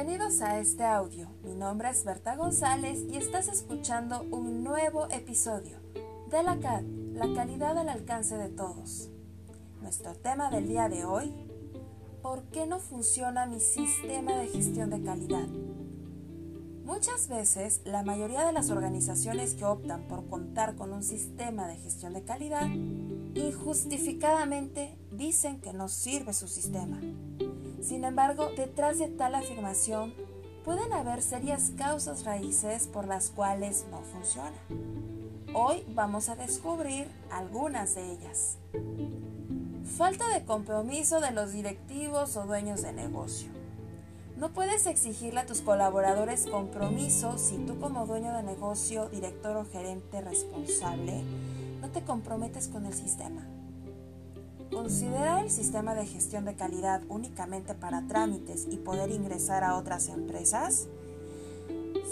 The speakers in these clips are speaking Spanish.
Bienvenidos a este audio. Mi nombre es Berta González y estás escuchando un nuevo episodio de la CAD, la calidad al alcance de todos. Nuestro tema del día de hoy, ¿por qué no funciona mi sistema de gestión de calidad? Muchas veces, la mayoría de las organizaciones que optan por contar con un sistema de gestión de calidad, injustificadamente dicen que no sirve su sistema. Sin embargo, detrás de tal afirmación pueden haber serias causas raíces por las cuales no funciona. Hoy vamos a descubrir algunas de ellas. Falta de compromiso de los directivos o dueños de negocio. No puedes exigirle a tus colaboradores compromiso si tú como dueño de negocio, director o gerente responsable no te comprometes con el sistema. Considera el sistema de gestión de calidad únicamente para trámites y poder ingresar a otras empresas.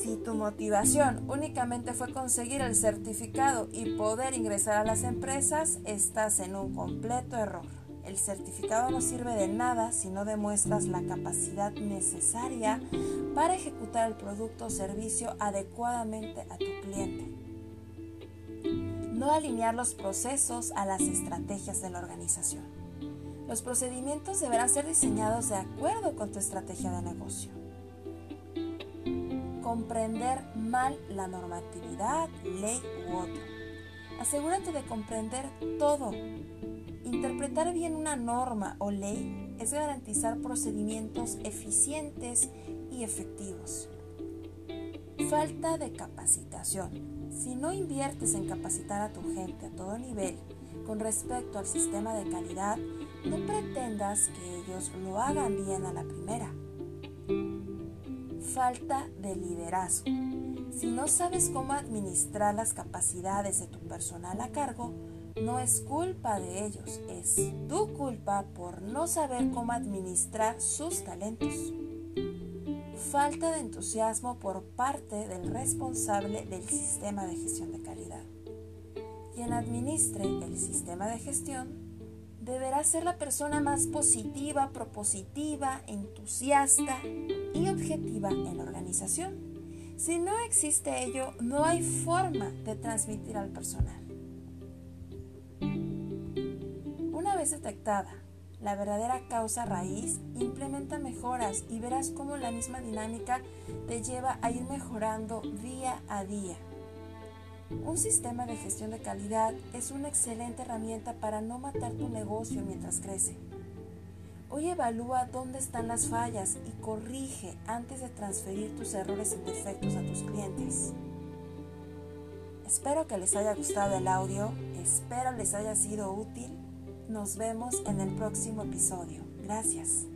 Si tu motivación únicamente fue conseguir el certificado y poder ingresar a las empresas, estás en un completo error. El certificado no sirve de nada si no demuestras la capacidad necesaria para ejecutar el producto o servicio adecuadamente a tu cliente. Alinear los procesos a las estrategias de la organización. Los procedimientos deberán ser diseñados de acuerdo con tu estrategia de negocio. Comprender mal la normatividad, ley u otro. Asegúrate de comprender todo Interpretar bien una norma o ley es garantizar procedimientos eficientes y efectivos. Falta de capacitación. Si no inviertes en capacitar a tu gente a todo nivel con respecto al sistema de calidad, no pretendas que ellos lo hagan bien a la primera. Falta de liderazgo. Si no sabes cómo administrar las capacidades de tu personal a cargo, no es culpa de ellos, es tu culpa por no saber cómo administrar sus talentos. Falta de entusiasmo por parte del responsable del sistema de gestión de calidad. Quien administre el sistema de gestión deberá ser la persona más positiva, propositiva, entusiasta y objetiva en la organización. Si no existe ello, no hay forma de transmitir al personal. detectada la verdadera causa raíz, implementa mejoras y verás cómo la misma dinámica te lleva a ir mejorando día a día. Un sistema de gestión de calidad es una excelente herramienta para no matar tu negocio mientras crece. Hoy evalúa dónde están las fallas y corrige antes de transferir tus errores y defectos a tus clientes. Espero que les haya gustado el audio, espero les haya sido útil nos vemos en el próximo episodio. Gracias.